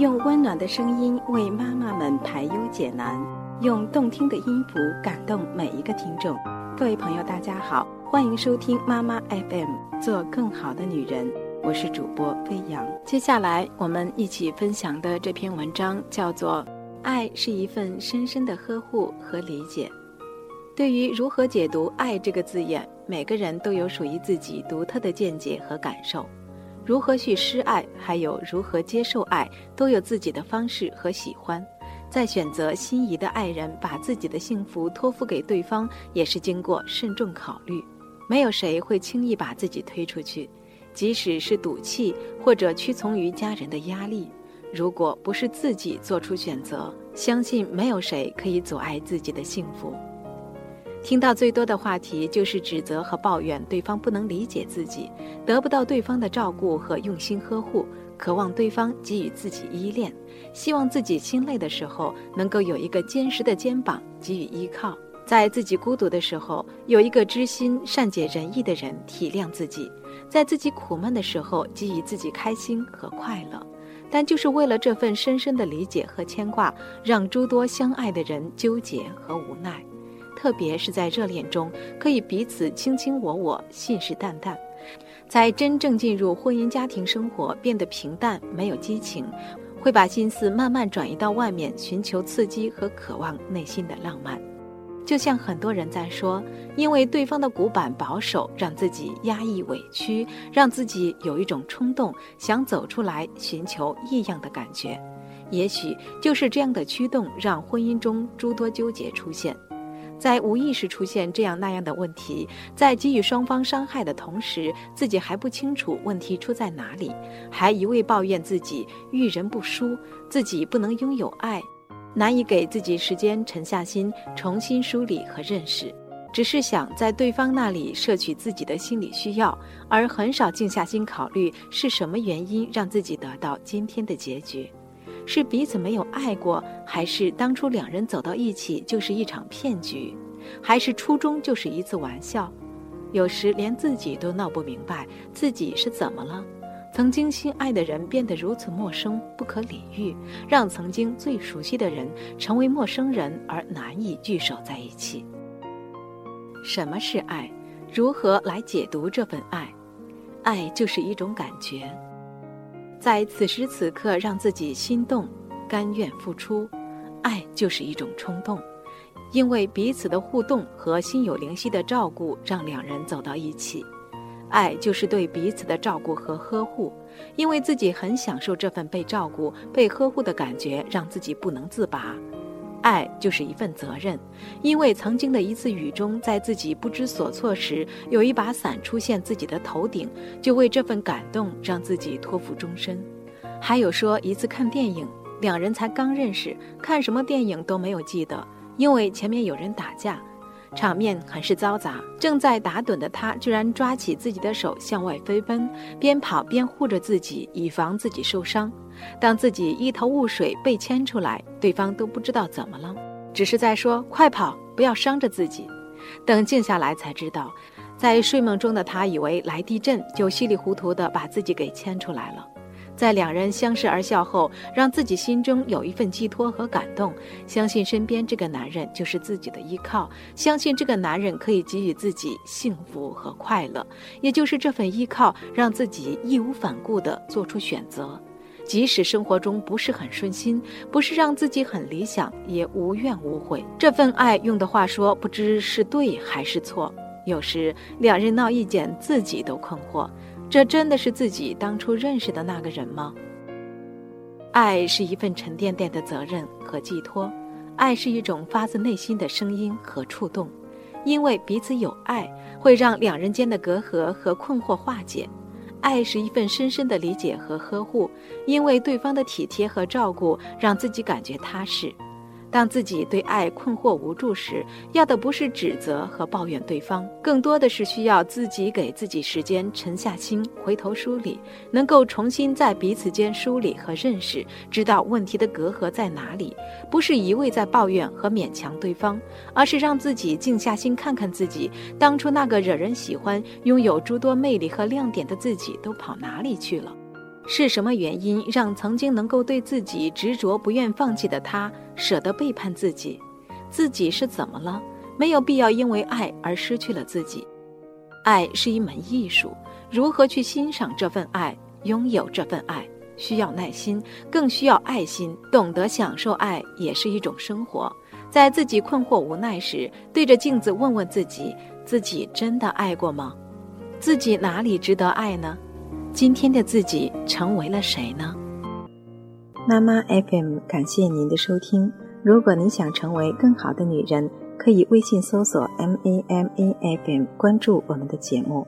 用温暖的声音为妈妈们排忧解难，用动听的音符感动每一个听众。各位朋友，大家好，欢迎收听妈妈 FM，做更好的女人。我是主播飞扬。接下来我们一起分享的这篇文章叫做《爱是一份深深的呵护和理解》。对于如何解读“爱”这个字眼，每个人都有属于自己独特的见解和感受。如何去施爱，还有如何接受爱，都有自己的方式和喜欢。在选择心仪的爱人，把自己的幸福托付给对方，也是经过慎重考虑。没有谁会轻易把自己推出去，即使是赌气或者屈从于家人的压力。如果不是自己做出选择，相信没有谁可以阻碍自己的幸福。听到最多的话题就是指责和抱怨对方不能理解自己，得不到对方的照顾和用心呵护，渴望对方给予自己依恋，希望自己心累的时候能够有一个坚实的肩膀给予依靠，在自己孤独的时候有一个知心善解人意的人体谅自己，在自己苦闷的时候给予自己开心和快乐。但就是为了这份深深的理解和牵挂，让诸多相爱的人纠结和无奈。特别是在热恋中，可以彼此卿卿我我、信誓旦旦；在真正进入婚姻家庭生活，变得平淡，没有激情，会把心思慢慢转移到外面，寻求刺激和渴望内心的浪漫。就像很多人在说，因为对方的古板保守，让自己压抑委屈，让自己有一种冲动，想走出来，寻求异样的感觉。也许就是这样的驱动，让婚姻中诸多纠结出现。在无意识出现这样那样的问题，在给予双方伤害的同时，自己还不清楚问题出在哪里，还一味抱怨自己遇人不淑，自己不能拥有爱，难以给自己时间沉下心重新梳理和认识，只是想在对方那里摄取自己的心理需要，而很少静下心考虑是什么原因让自己得到今天的结局。是彼此没有爱过，还是当初两人走到一起就是一场骗局，还是初衷就是一次玩笑？有时连自己都闹不明白自己是怎么了。曾经心爱的人变得如此陌生、不可理喻，让曾经最熟悉的人成为陌生人而难以聚首在一起。什么是爱？如何来解读这份爱？爱就是一种感觉。在此时此刻，让自己心动，甘愿付出，爱就是一种冲动，因为彼此的互动和心有灵犀的照顾，让两人走到一起。爱就是对彼此的照顾和呵护，因为自己很享受这份被照顾、被呵护的感觉，让自己不能自拔。爱就是一份责任，因为曾经的一次雨中，在自己不知所措时，有一把伞出现自己的头顶，就为这份感动让自己托付终身。还有说一次看电影，两人才刚认识，看什么电影都没有记得，因为前面有人打架。场面很是嘈杂，正在打盹的他居然抓起自己的手向外飞奔，边跑边护着自己，以防自己受伤。当自己一头雾水被牵出来，对方都不知道怎么了，只是在说：“快跑，不要伤着自己。”等静下来才知道，在睡梦中的他以为来地震，就稀里糊涂地把自己给牵出来了。在两人相视而笑后，让自己心中有一份寄托和感动，相信身边这个男人就是自己的依靠，相信这个男人可以给予自己幸福和快乐，也就是这份依靠，让自己义无反顾地做出选择，即使生活中不是很顺心，不是让自己很理想，也无怨无悔。这份爱，用的话说，不知是对还是错。有时两人闹意见，自己都困惑。这真的是自己当初认识的那个人吗？爱是一份沉甸甸的责任和寄托，爱是一种发自内心的声音和触动，因为彼此有爱，会让两人间的隔阂和困惑化解。爱是一份深深的理解和呵护，因为对方的体贴和照顾，让自己感觉踏实。当自己对爱困惑无助时，要的不是指责和抱怨对方，更多的是需要自己给自己时间沉下心，回头梳理，能够重新在彼此间梳理和认识，知道问题的隔阂在哪里。不是一味在抱怨和勉强对方，而是让自己静下心看看自己，当初那个惹人喜欢、拥有诸多魅力和亮点的自己都跑哪里去了。是什么原因让曾经能够对自己执着不愿放弃的他舍得背叛自己？自己是怎么了？没有必要因为爱而失去了自己。爱是一门艺术，如何去欣赏这份爱，拥有这份爱，需要耐心，更需要爱心。懂得享受爱也是一种生活。在自己困惑无奈时，对着镜子问问自己：自己真的爱过吗？自己哪里值得爱呢？今天的自己成为了谁呢？妈妈 FM 感谢您的收听。如果你想成为更好的女人，可以微信搜索 M A M A F M 关注我们的节目。